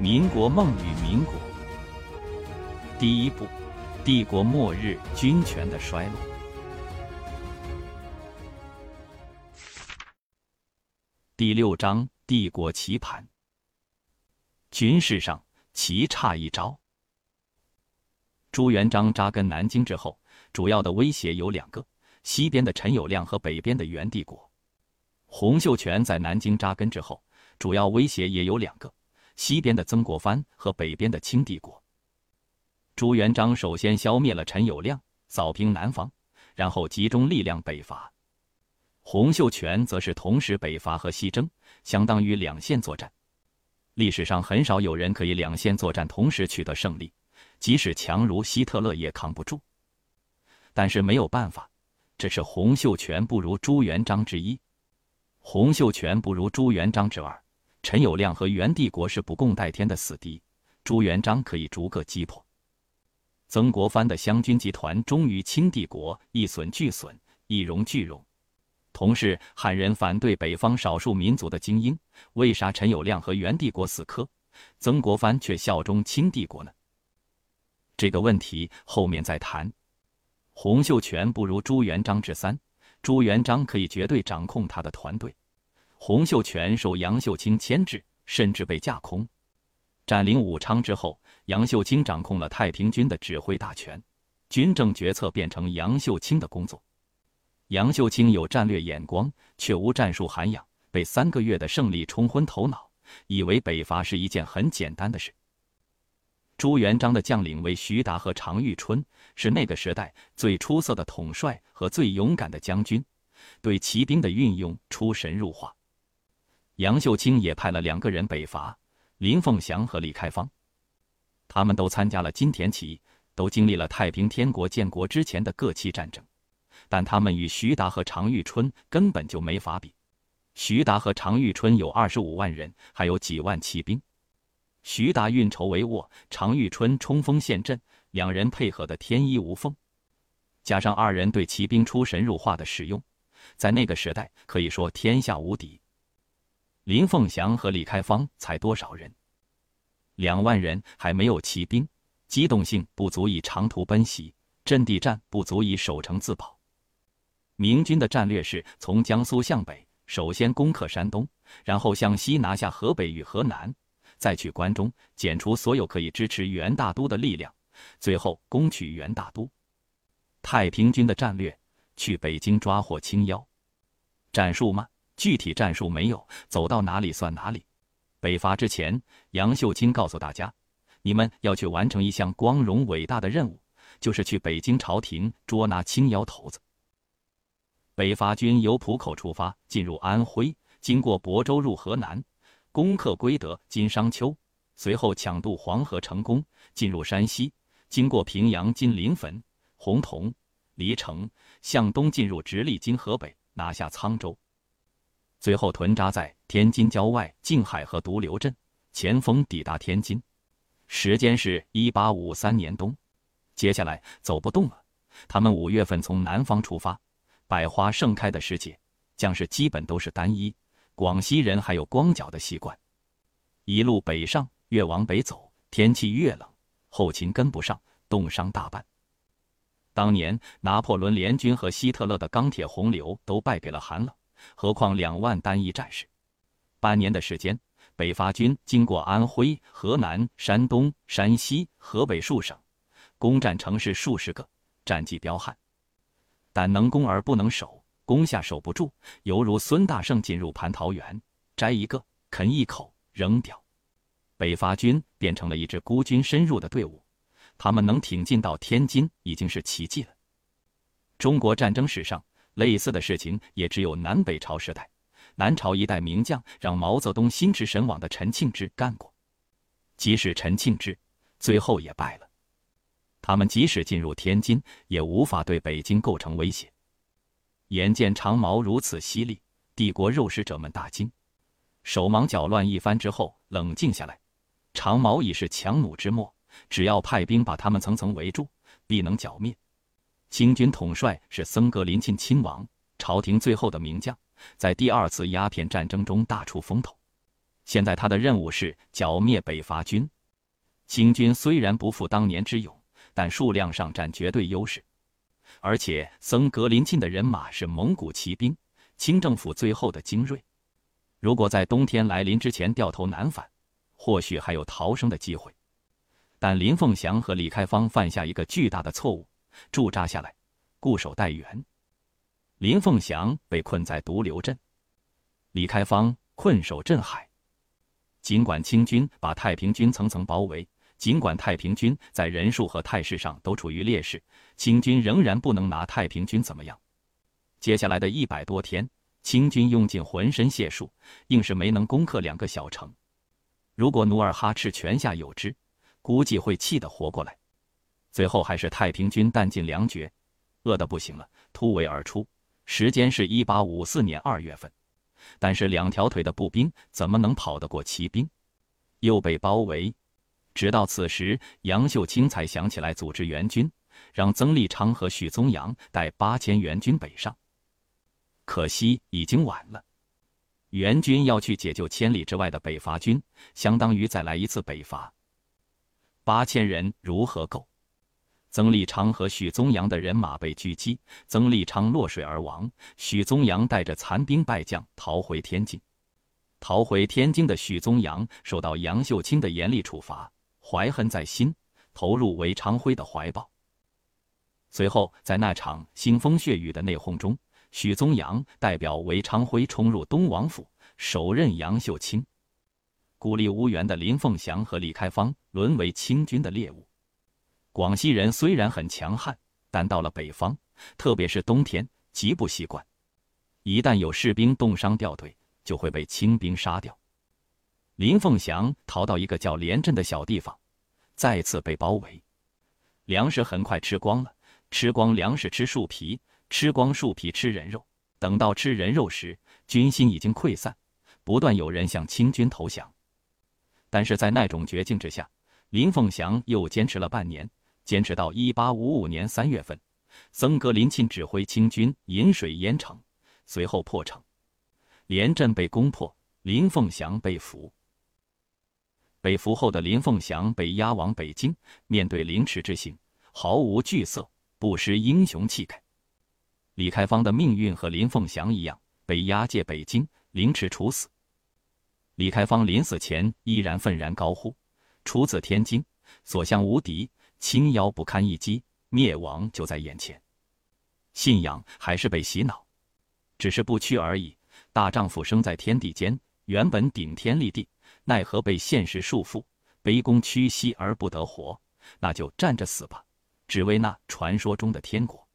民国梦与民国。第一部，帝国末日，军权的衰落。第六章，帝国棋盘。军事上，棋差一招。朱元璋扎根南京之后，主要的威胁有两个：西边的陈友谅和北边的元帝国。洪秀全在南京扎根之后，主要威胁也有两个。西边的曾国藩和北边的清帝国，朱元璋首先消灭了陈友谅，扫平南方，然后集中力量北伐。洪秀全则是同时北伐和西征，相当于两线作战。历史上很少有人可以两线作战同时取得胜利，即使强如希特勒也扛不住。但是没有办法，这是洪秀全不如朱元璋之一，洪秀全不如朱元璋之二。陈友谅和元帝国是不共戴天的死敌，朱元璋可以逐个击破。曾国藩的湘军集团忠于清帝国一损俱损，一荣俱荣。同时，汉人反对北方少数民族的精英，为啥陈友谅和元帝国死磕，曾国藩却效忠清帝国呢？这个问题后面再谈。洪秀全不如朱元璋之三，朱元璋可以绝对掌控他的团队。洪秀全受杨秀清牵制，甚至被架空。占领武昌之后，杨秀清掌控了太平军的指挥大权，军政决策变成杨秀清的工作。杨秀清有战略眼光，却无战术涵养，被三个月的胜利冲昏头脑，以为北伐是一件很简单的事。朱元璋的将领为徐达和常遇春，是那个时代最出色的统帅和最勇敢的将军，对骑兵的运用出神入化。杨秀清也派了两个人北伐，林凤祥和李开芳，他们都参加了金田起义，都经历了太平天国建国之前的各期战争，但他们与徐达和常遇春根本就没法比。徐达和常遇春有二十五万人，还有几万骑兵。徐达运筹帷幄，常遇春冲锋陷阵，两人配合的天衣无缝，加上二人对骑兵出神入化的使用，在那个时代可以说天下无敌。林凤祥和李开芳才多少人？两万人，还没有骑兵，机动性不足以长途奔袭，阵地战不足以守城自保。明军的战略是从江苏向北，首先攻克山东，然后向西拿下河北与河南，再去关中剪除所有可以支持元大都的力量，最后攻取元大都。太平军的战略去北京抓获青妖，战术吗？具体战术没有，走到哪里算哪里。北伐之前，杨秀清告诉大家：“你们要去完成一项光荣伟大的任务，就是去北京朝廷捉拿青腰头子。”北伐军由浦口出发，进入安徽，经过亳州入河南，攻克归德、今商丘，随后抢渡黄河成功，进入山西，经过平阳、今临汾、洪洞、黎城，向东进入直隶、今河北，拿下沧州。最后屯扎在天津郊外静海和独流镇，前锋抵达天津，时间是一八五三年冬。接下来走不动了，他们五月份从南方出发，百花盛开的时节，将士基本都是单衣。广西人还有光脚的习惯，一路北上，越往北走，天气越冷，后勤跟不上，冻伤大半。当年拿破仑联军和希特勒的钢铁洪流都败给了寒冷。何况两万单一战士，半年的时间，北伐军经过安徽、河南、山东、山西、河北数省，攻占城市数十个，战绩彪悍。但能攻而不能守，攻下守不住，犹如孙大圣进入蟠桃园，摘一个啃一口扔掉。北伐军变成了一支孤军深入的队伍，他们能挺进到天津已经是奇迹了。中国战争史上。类似的事情也只有南北朝时代，南朝一代名将让毛泽东心驰神往的陈庆之干过。即使陈庆之最后也败了，他们即使进入天津，也无法对北京构成威胁。眼见长毛如此犀利，帝国肉食者们大惊，手忙脚乱一番之后，冷静下来。长毛已是强弩之末，只要派兵把他们层层围住，必能剿灭。清军统帅是僧格林沁亲王，朝廷最后的名将，在第二次鸦片战争中大出风头。现在他的任务是剿灭北伐军。清军虽然不复当年之勇，但数量上占绝对优势，而且僧格林沁的人马是蒙古骑兵，清政府最后的精锐。如果在冬天来临之前掉头南返，或许还有逃生的机会。但林凤祥和李开芳犯下一个巨大的错误，驻扎下来，固守待援。林凤祥被困在独流镇，李开芳困守镇海。尽管清军把太平军层层包围。尽管太平军在人数和态势上都处于劣势，清军仍然不能拿太平军怎么样。接下来的一百多天，清军用尽浑身解数，硬是没能攻克两个小城。如果努尔哈赤泉下有知，估计会气得活过来。最后还是太平军弹尽粮绝，饿得不行了，突围而出。时间是一八五四年二月份，但是两条腿的步兵怎么能跑得过骑兵？又被包围。直到此时，杨秀清才想起来组织援军，让曾立昌和许宗阳带八千援军北上。可惜已经晚了，援军要去解救千里之外的北伐军，相当于再来一次北伐。八千人如何够？曾立昌和许宗阳的人马被狙击，曾立昌落水而亡，许宗阳带着残兵败将逃回天津。逃回天津的许宗阳受到杨秀清的严厉处罚。怀恨在心，投入韦昌辉的怀抱。随后，在那场腥风血雨的内讧中，许宗阳代表韦昌辉冲入东王府，手刃杨秀清。孤立无援的林凤祥和李开芳沦为清军的猎物。广西人虽然很强悍，但到了北方，特别是冬天，极不习惯。一旦有士兵冻伤掉队，就会被清兵杀掉。林凤祥逃到一个叫连镇的小地方。再次被包围，粮食很快吃光了。吃光粮食吃树皮，吃光树皮吃人肉。等到吃人肉时，军心已经溃散，不断有人向清军投降。但是在那种绝境之下，林凤祥又坚持了半年，坚持到一八五五年三月份，曾格林沁指挥清军引水淹城，随后破城，连镇被攻破，林凤祥被俘。被俘后的林凤祥被押往北京，面对凌迟之刑，毫无惧色，不失英雄气概。李开芳的命运和林凤祥一样，被押解北京，凌迟处死。李开芳临死前依然愤然高呼：“出自天津，所向无敌，清妖不堪一击，灭亡就在眼前。”信仰还是被洗脑，只是不屈而已。大丈夫生在天地间，原本顶天立地。奈何被现实束缚，卑躬屈膝而不得活，那就站着死吧，只为那传说中的天国。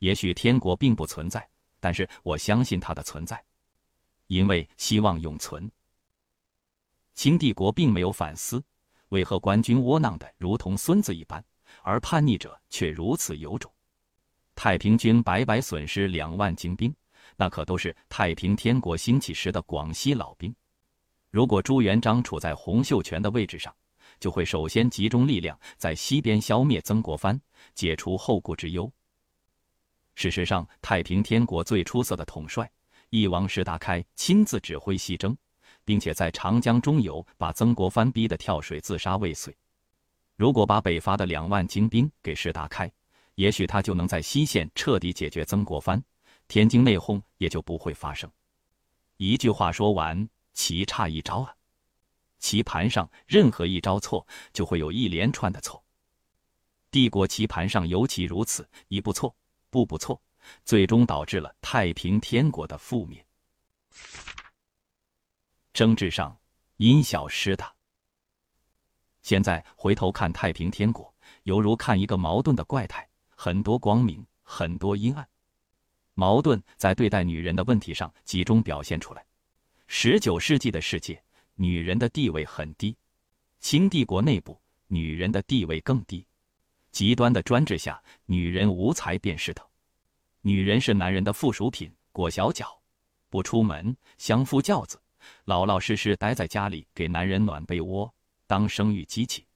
也许天国并不存在，但是我相信它的存在，因为希望永存。清帝国并没有反思，为何官军窝囊的如同孙子一般，而叛逆者却如此有种。太平军白白损失两万精兵，那可都是太平天国兴起时的广西老兵。如果朱元璋处在洪秀全的位置上，就会首先集中力量在西边消灭曾国藩，解除后顾之忧。事实上，太平天国最出色的统帅翼王石达开亲自指挥西征，并且在长江中游把曾国藩逼得跳水自杀未遂。如果把北伐的两万精兵给石达开，也许他就能在西线彻底解决曾国藩，天津内讧也就不会发生。一句话说完。棋差一招啊！棋盘上任何一招错，就会有一连串的错。帝国棋盘上尤其如此，一步错，步步错，最终导致了太平天国的覆灭。争执上因小失大。现在回头看太平天国，犹如看一个矛盾的怪胎，很多光明，很多阴暗。矛盾在对待女人的问题上集中表现出来。十九世纪的世界，女人的地位很低；清帝国内部，女人的地位更低。极端的专制下，女人无才便是德。女人是男人的附属品，裹小脚，不出门，相夫教子，老老实实待在家里，给男人暖被窝，当生育机器。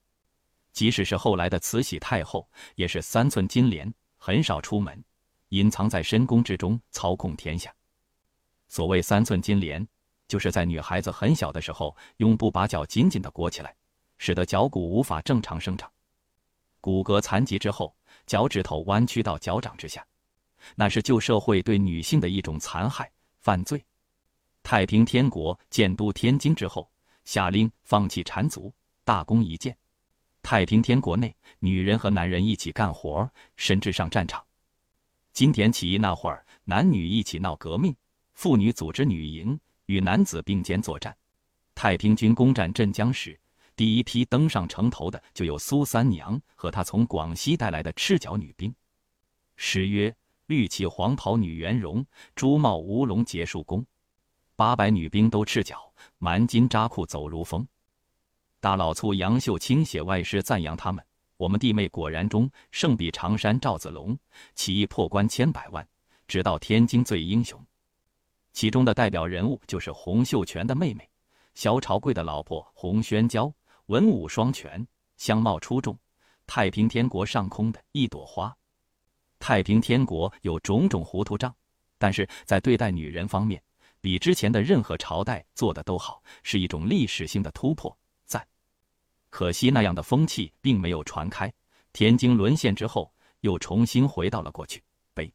即使是后来的慈禧太后，也是三寸金莲，很少出门，隐藏在深宫之中，操控天下。所谓三寸金莲。就是在女孩子很小的时候，用布把脚紧紧的裹起来，使得脚骨无法正常生长，骨骼残疾之后，脚趾头弯曲到脚掌之下，那是旧社会对女性的一种残害犯罪。太平天国建都天津之后，下令放弃缠足，大功一件。太平天国内，女人和男人一起干活，甚至上战场。金田起义那会儿，男女一起闹革命，妇女组织女营，与男子并肩作战。太平军攻占镇江时，第一批登上城头的就有苏三娘和她从广西带来的赤脚女兵。诗曰：“绿旗黄袍女元荣，朱帽乌龙结束弓。”八百女兵都赤脚，蛮襟扎裤走如风。大老粗杨秀清写外诗赞扬他们：“我们弟妹果然忠，胜比常山赵子龙。起义破关千百万，直到天津最英雄。”其中的代表人物就是洪秀全的妹妹，萧朝贵的老婆洪宣娇，文武双全，相貌出众，太平天国上空的一朵花。太平天国有种种糊涂账，但是在对待女人方面，比之前的任何朝代做的都好，是一种历史性的突破。赞可惜那样的风气并没有传开，天津沦陷之后，又重新回到了过去。悲。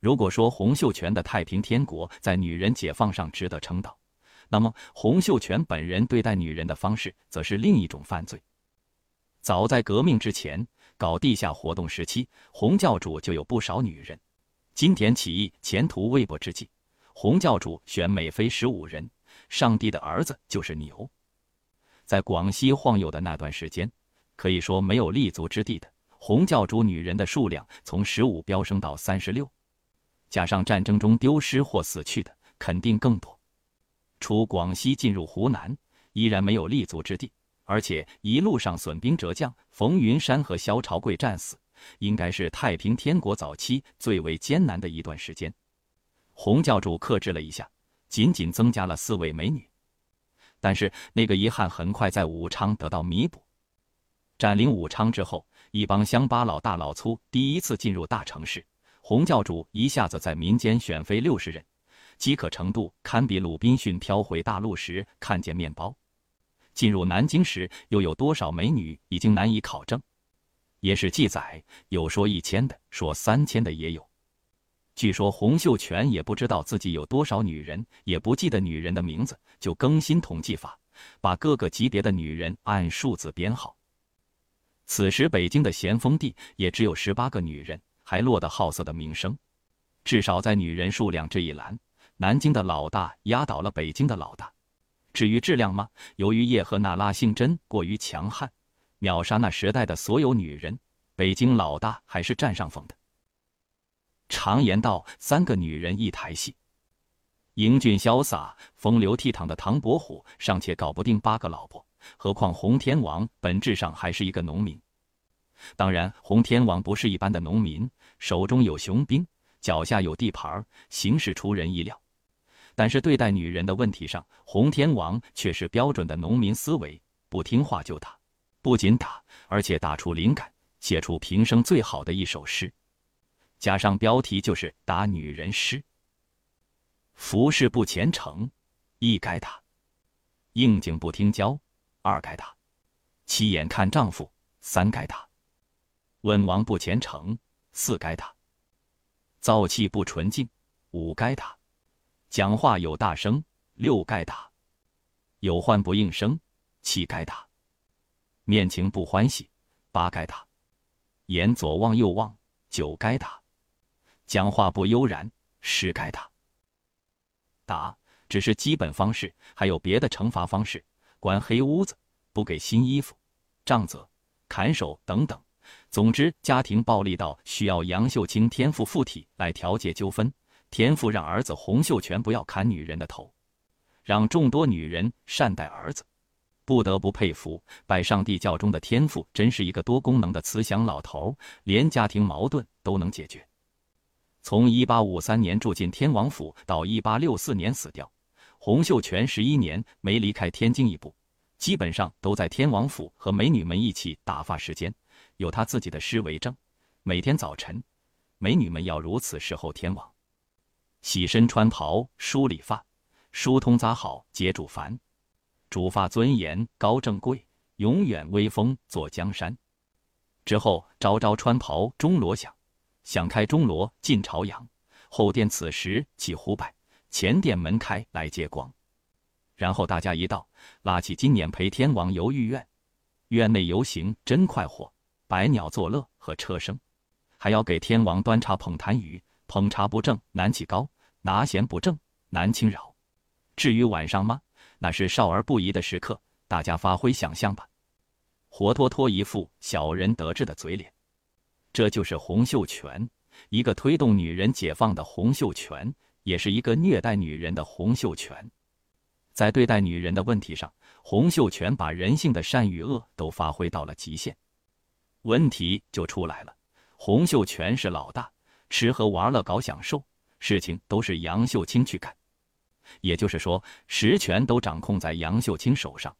如果说洪秀全的太平天国在女人解放上值得称道，那么洪秀全本人对待女人的方式，则是另一种犯罪。早在革命之前，搞地下活动时期，洪教主就有不少女人。金田起义前途未卜之际，洪教主选美妃十五人，上帝的儿子就是牛。在广西晃悠的那段时间，可以说没有立足之地的洪教主女人的数量从十五飙升到三十六，加上战争中丢失或死去的，肯定更多。除广西进入湖南，依然没有立足之地，而且一路上损兵折将，冯云山和萧朝贵战死，应该是太平天国早期最为艰难的一段时间。洪教主克制了一下，仅仅增加了四位美女。但是那个遗憾很快在武昌得到弥补。占领武昌之后，一帮乡巴佬大老粗第一次进入大城市，洪教主一下子在民间选妃六十人，饥渴程度堪比鲁滨逊飘回大陆时看见面包。进入南京时，又有多少美女已经难以考证。野史记载，有说一千的，说三千的也有。据说洪秀全也不知道自己有多少女人，也不记得女人的名字，就更新统计法，把各个级别的女人按数字编号。此时北京的咸丰帝也只有十八个女人，还落得好色的名声。至少在女人数量这一栏，南京的老大压倒了北京的老大。至于质量吗？由于叶赫那拉性真过于强悍，秒杀那时代的所有女人，北京老大还是占上风的。常言道：“三个女人一台戏。”英俊潇洒、风流倜傥的唐伯虎尚且搞不定八个老婆，何况洪天王本质上还是一个农民。当然，洪天王不是一般的农民，手中有雄兵，脚下有地盘，行事出人意料。但是对待女人的问题上，洪天王却是标准的农民思维：不听话就打，不仅打，而且打出灵感，写出平生最好的一首诗。加上标题就是打女人诗。服侍不虔诚，一该打；应景不听教，二该打；七眼看丈夫，三该打；问王不虔诚，四该打；造气不纯净，五该打；讲话有大声，六该打；有唤不应声，七该打；面情不欢喜，八该打；眼左望右望，九该打。讲话不悠然，是该打。打只是基本方式，还有别的惩罚方式，关黑屋子，不给新衣服，杖责、砍手等等。总之，家庭暴力到需要杨秀清天赋附体来调解纠纷。天父让儿子洪秀全不要砍女人的头，让众多女人善待儿子。不得不佩服拜上帝教中的天赋，真是一个多功能的慈祥老头，连家庭矛盾都能解决。从一八五三年住进天王府到一八六四年死掉，洪秀全十一年没离开天津一步，基本上都在天王府和美女们一起打发时间。有他自己的诗为证：每天早晨，美女们要如此侍候天王，洗身穿袍梳理发，疏通扎好皆主凡，主发尊严高正贵，永远威风坐江山。之后朝朝穿袍钟锣响，响开钟锣进朝阳。后殿此时起胡摆，前殿门开来接光。然后大家一道拉起今年陪天王游御苑，院内游行真快活，百鸟作乐和车声，还要给天王端茶捧痰盂，捧茶不正难起高，拿弦不正难轻扰。至于晚上吗？那是少儿不宜的时刻，大家发挥想象吧。活脱脱一副小人得志的嘴脸，这就是洪秀全，一个推动女人解放的洪秀全，也是一个虐待女人的洪秀全。在对待女人的问题上，洪秀全把人性的善与恶都发挥到了极限。问题就出来了：洪秀全是老大，吃喝玩乐搞享受，事情都是杨秀清去干，也就是说，实权都掌控在杨秀清手上。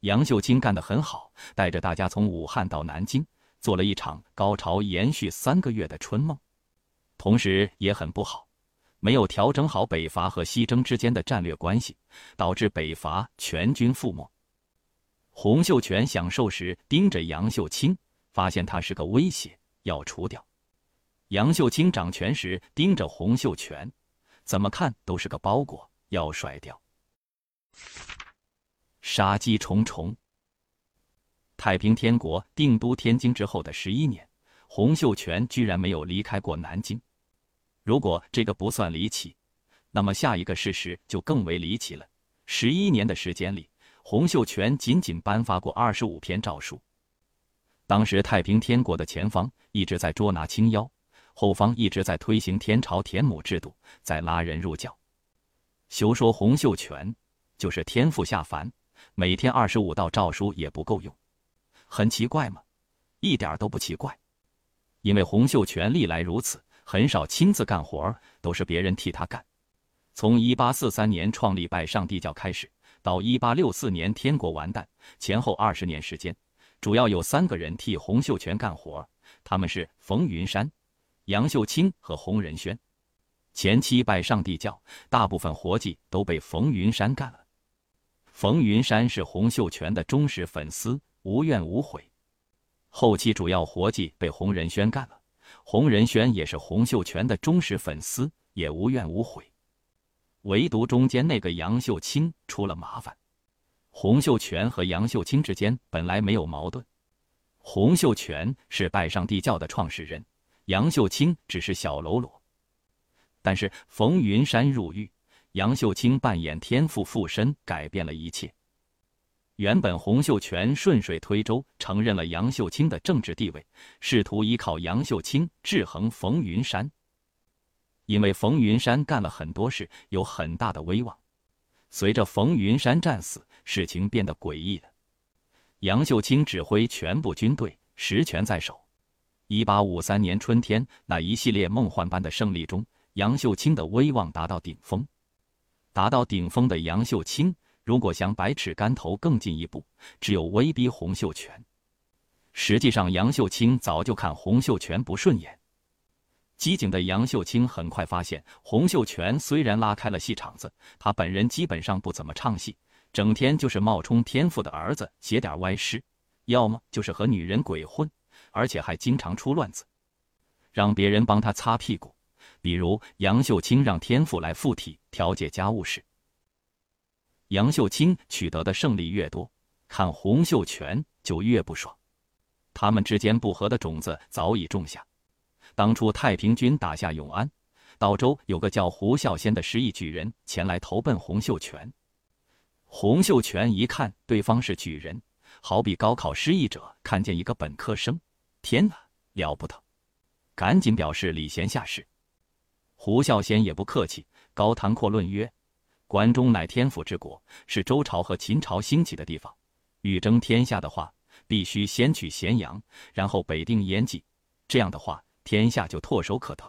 杨秀清干得很好，带着大家从武汉到南京，做了一场高潮延续三个月的春梦，同时也很不好。没有调整好北伐和西征之间的战略关系，导致北伐全军覆没。洪秀全享受时盯着杨秀清，发现他是个威胁，要除掉；杨秀清掌权时盯着洪秀全，怎么看都是个包裹，要甩掉。杀机重重。太平天国定都天津之后的十一年，洪秀全居然没有离开过南京。如果这个不算离奇，那么下一个事实就更为离奇了。十一年的时间里，洪秀全仅仅颁发过二十五篇诏书。当时太平天国的前方一直在捉拿清妖，后方一直在推行天朝田亩制度，在拉人入教。休说洪秀全，就是天父下凡，每天二十五道诏书也不够用。很奇怪吗？一点都不奇怪，因为洪秀全历来如此。很少亲自干活，都是别人替他干。从一八四三年创立拜上帝教开始，到一八六四年天国完蛋前后二十年时间，主要有三个人替洪秀全干活，他们是冯云山、杨秀清和洪仁轩。前期拜上帝教，大部分活计都被冯云山干了。冯云山是洪秀全的忠实粉丝，无怨无悔。后期主要活计被洪仁轩干了。洪仁轩也是洪秀全的忠实粉丝，也无怨无悔。唯独中间那个杨秀清出了麻烦。洪秀全和杨秀清之间本来没有矛盾，洪秀全是拜上帝教的创始人，杨秀清只是小喽啰。但是冯云山入狱，杨秀清扮演天父附身，改变了一切。原本洪秀全顺水推舟承认了杨秀清的政治地位，试图依靠杨秀清制衡冯云山。因为冯云山干了很多事，有很大的威望。随着冯云山战死，事情变得诡异了。杨秀清指挥全部军队，实权在手。一八五三年春天那一系列梦幻般的胜利中，杨秀清的威望达到顶峰。达到顶峰的杨秀清。如果想百尺竿头更进一步，只有威逼洪秀全。实际上，杨秀清早就看洪秀全不顺眼。机警的杨秀清很快发现，洪秀全虽然拉开了戏场子，他本人基本上不怎么唱戏，整天就是冒充天父的儿子写点歪诗，要么就是和女人鬼混，而且还经常出乱子，让别人帮他擦屁股。比如杨秀清让天父来附体调解家务事。杨秀清取得的胜利越多，看洪秀全就越不爽。他们之间不和的种子早已种下。当初太平军打下永安，道州有个叫胡孝先的失意举人前来投奔洪秀全。洪秀全一看对方是举人，好比高考失意者看见一个本科生，天哪，了不得！赶紧表示礼贤下士。胡孝先也不客气，高谈阔论曰。关中乃天府之国，是周朝和秦朝兴起的地方。欲争天下的话，必须先取咸阳，然后北定燕冀。这样的话，天下就唾手可得。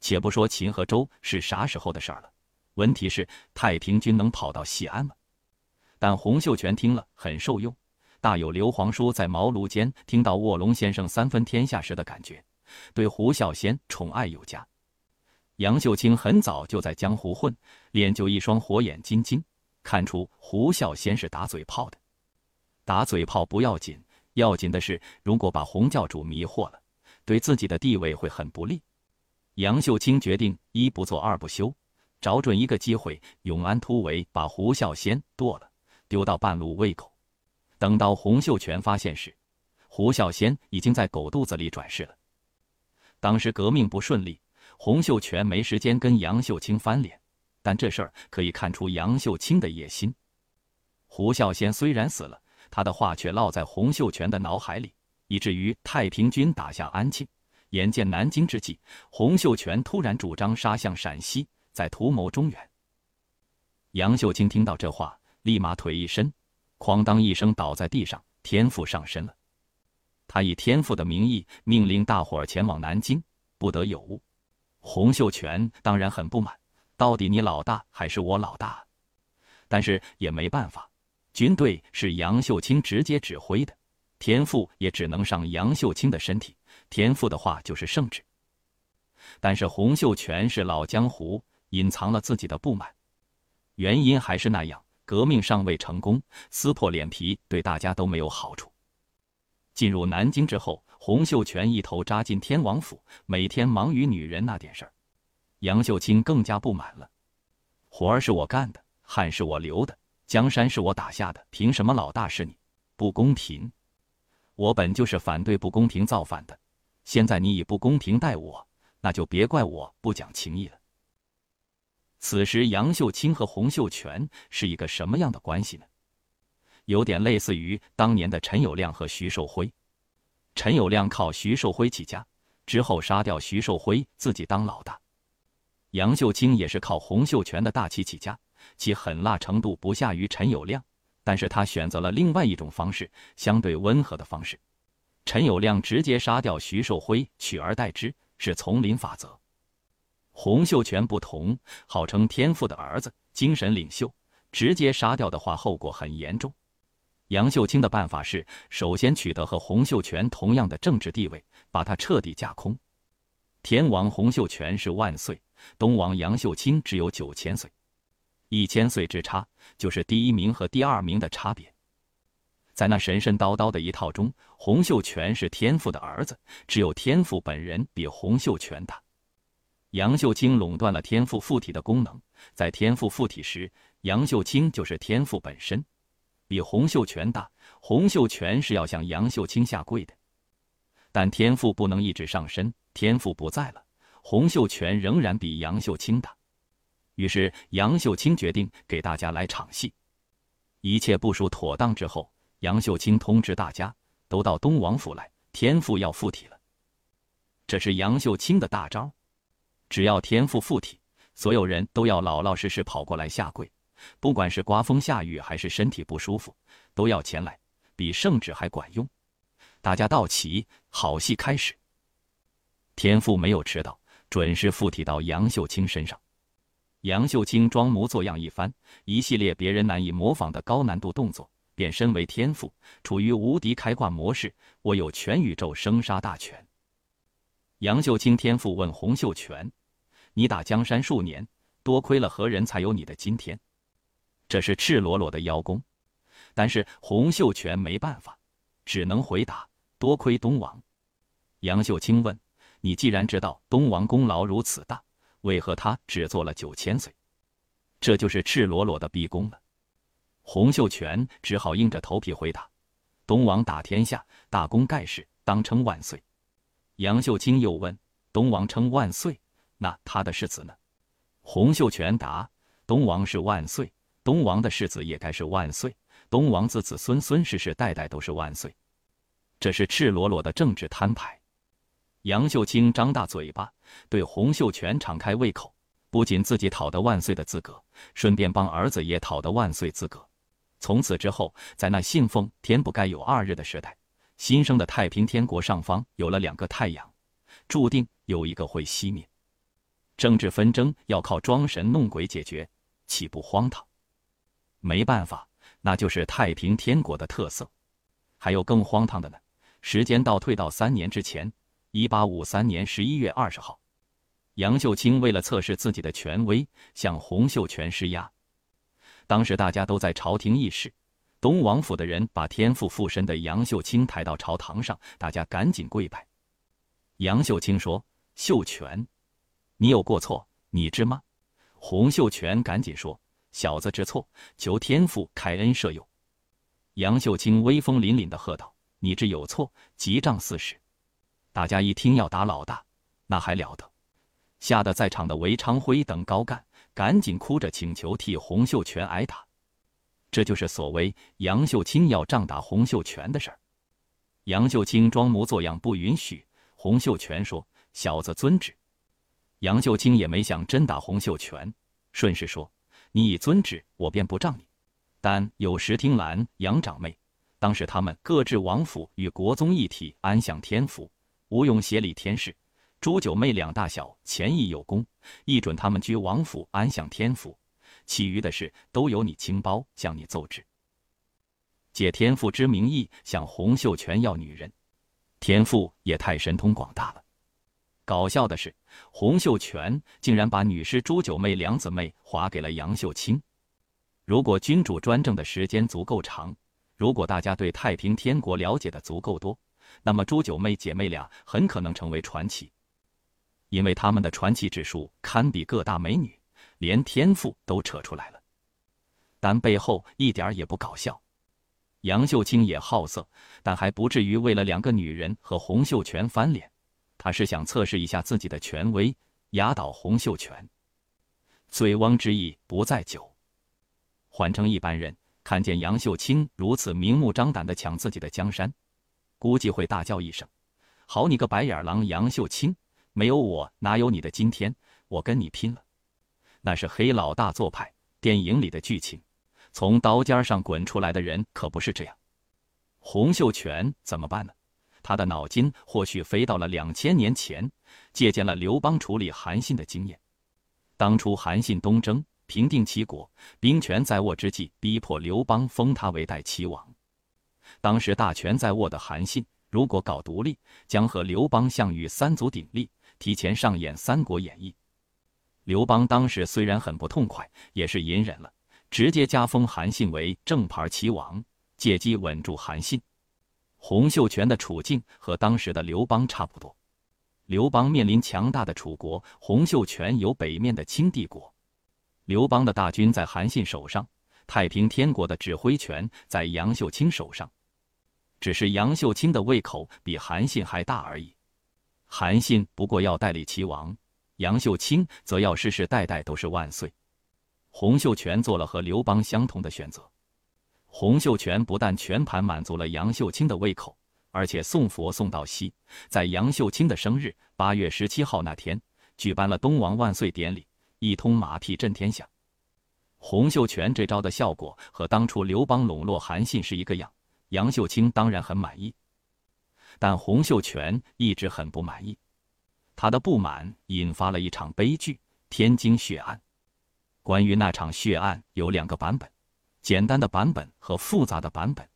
且不说秦和周是啥时候的事儿了，问题是太平军能跑到西安吗？但洪秀全听了很受用，大有刘皇叔在茅庐间听到卧龙先生三分天下时的感觉，对胡孝先宠爱有加。杨秀清很早就在江湖混，练就一双火眼金睛，看出胡孝先是打嘴炮的。打嘴炮不要紧，要紧的是如果把洪教主迷惑了，对自己的地位会很不利。杨秀清决定一不做二不休，找准一个机会，永安突围，把胡孝先剁了，丢到半路喂狗。等到洪秀全发现时，胡孝先已经在狗肚子里转世了。当时革命不顺利。洪秀全没时间跟杨秀清翻脸，但这事儿可以看出杨秀清的野心。胡孝先虽然死了，他的话却烙在洪秀全的脑海里，以至于太平军打下安庆，眼见南京之际，洪秀全突然主张杀向陕西，在图谋中原。杨秀清听到这话，立马腿一伸，哐当一声倒在地上，天父上身了。他以天父的名义命令大伙儿前往南京，不得有误。洪秀全当然很不满，到底你老大还是我老大？但是也没办法，军队是杨秀清直接指挥的，天赋也只能上杨秀清的身体，天赋的话就是圣旨。但是洪秀全是老江湖，隐藏了自己的不满，原因还是那样，革命尚未成功，撕破脸皮对大家都没有好处。进入南京之后。洪秀全一头扎进天王府，每天忙于女人那点事儿。杨秀清更加不满了：“活儿是我干的，汗是我流的，江山是我打下的，凭什么老大是你？不公平！我本就是反对不公平造反的，现在你以不公平待我，那就别怪我不讲情义了。”此时，杨秀清和洪秀全是一个什么样的关系呢？有点类似于当年的陈友谅和徐寿辉。陈友谅靠徐寿辉起家，之后杀掉徐寿辉，自己当老大。杨秀清也是靠洪秀全的大气起家，其狠辣程度不下于陈友谅，但是他选择了另外一种方式，相对温和的方式。陈友谅直接杀掉徐寿辉，取而代之是丛林法则。洪秀全不同，号称天父的儿子，精神领袖，直接杀掉的话，后果很严重。杨秀清的办法是，首先取得和洪秀全同样的政治地位，把他彻底架空。天王洪秀全是万岁，东王杨秀清只有九千岁，一千岁之差就是第一名和第二名的差别。在那神神叨叨的一套中，洪秀全是天父的儿子，只有天父本人比洪秀全大。杨秀清垄断了天父附体的功能，在天父附体时，杨秀清就是天父本身。比洪秀全大，洪秀全是要向杨秀清下跪的，但天赋不能一直上身，天赋不在了，洪秀全仍然比杨秀清大。于是杨秀清决定给大家来场戏。一切部署妥当之后，杨秀清通知大家都到东王府来，天赋要附体了。这是杨秀清的大招，只要天赋附体，所有人都要老老实实跑过来下跪。不管是刮风下雨还是身体不舒服，都要前来，比圣旨还管用。大家到齐，好戏开始。天父没有迟到，准时附体到杨秀清身上。杨秀清装模作样一番，一系列别人难以模仿的高难度动作，变身为天父，处于无敌开挂模式。我有全宇宙生杀大权。杨秀清天父问洪秀全：“你打江山数年，多亏了何人才有你的今天？”这是赤裸裸的邀功，但是洪秀全没办法，只能回答：多亏东王。杨秀清问：“你既然知道东王功劳如此大，为何他只做了九千岁？”这就是赤裸裸的逼宫了。洪秀全只好硬着头皮回答：“东王打天下，大功盖世，当称万岁。”杨秀清又问：“东王称万岁，那他的世子呢？”洪秀全答：“东王是万岁。”东王的世子也该是万岁，东王子子孙孙世世代代都是万岁，这是赤裸裸的政治摊牌。杨秀清张大嘴巴，对洪秀全敞开胃口，不仅自己讨得万岁的资格，顺便帮儿子也讨得万岁资格。从此之后，在那信奉天不该有二日的时代，新生的太平天国上方有了两个太阳，注定有一个会熄灭。政治纷争要靠装神弄鬼解决，岂不荒唐？没办法，那就是太平天国的特色。还有更荒唐的呢。时间倒退到三年之前，一八五三年十一月二十号，杨秀清为了测试自己的权威，向洪秀全施压。当时大家都在朝廷议事，东王府的人把天父附身的杨秀清抬到朝堂上，大家赶紧跪拜。杨秀清说：“秀全，你有过错，你知吗？”洪秀全赶紧说：“小子知错，求天父开恩赦宥。”杨秀清威风凛凛地喝道：“你知有错，即杖四十！”大家一听要打老大，那还了得！吓得在场的韦昌辉等高干赶紧哭着请求替洪秀全挨打。这就是所谓杨秀清要杖打洪秀全的事儿。杨秀清装模作样不允许。洪秀全说：“小子遵旨。”杨秀清也没想真打洪秀全，顺势说：“你已遵旨，我便不杖你。但有石听兰、杨长妹，当时他们各置王府与国宗一体安享天福，吴用协理天事，朱九妹两大小前意有功，亦准他们居王府安享天福。其余的事都由你清包，向你奏旨。借天父之名义向洪秀全要女人。”天父也太神通广大了。搞笑的是，洪秀全竟然把女尸朱九妹两姊妹划给了杨秀清。如果君主专政的时间足够长，如果大家对太平天国了解的足够多，那么朱九妹姐妹俩很可能成为传奇，因为她们的传奇指数堪比各大美女，连天赋都扯出来了。但背后一点也不搞笑。杨秀清也好色，但还不至于为了两个女人和洪秀全翻脸。他是想测试一下自己的权威，压倒洪秀全。醉翁之意不在酒。换成一般人，看见杨秀清如此明目张胆地抢自己的江山，估计会大叫一声：“好你个白眼狼杨秀清！没有我，哪有你的今天？我跟你拼了！”那是黑老大做派电影里的剧情。从刀尖上滚出来的人可不是这样。洪秀全怎么办呢？他的脑筋或许飞到了两千年前，借鉴了刘邦处理韩信的经验。当初韩信东征，平定齐国，兵权在握之际，逼迫刘邦封他为代齐王。当时大权在握的韩信，如果搞独立，将和刘邦、项羽三足鼎立，提前上演《三国演义》。刘邦当时虽然很不痛快，也是隐忍了。直接加封韩信为正牌齐王，借机稳住韩信。洪秀全的处境和当时的刘邦差不多。刘邦面临强大的楚国，洪秀全有北面的清帝国。刘邦的大军在韩信手上，太平天国的指挥权在杨秀清手上。只是杨秀清的胃口比韩信还大而已。韩信不过要代理齐王，杨秀清则要世世代代都是万岁。洪秀全做了和刘邦相同的选择。洪秀全不但全盘满足了杨秀清的胃口，而且送佛送到西，在杨秀清的生日八月十七号那天，举办了东王万岁典礼，一通马屁震天响。洪秀全这招的效果和当初刘邦笼络韩信是一个样，杨秀清当然很满意，但洪秀全一直很不满意，他的不满引发了一场悲剧——天津血案。关于那场血案有两个版本，简单的版本和复杂的版本。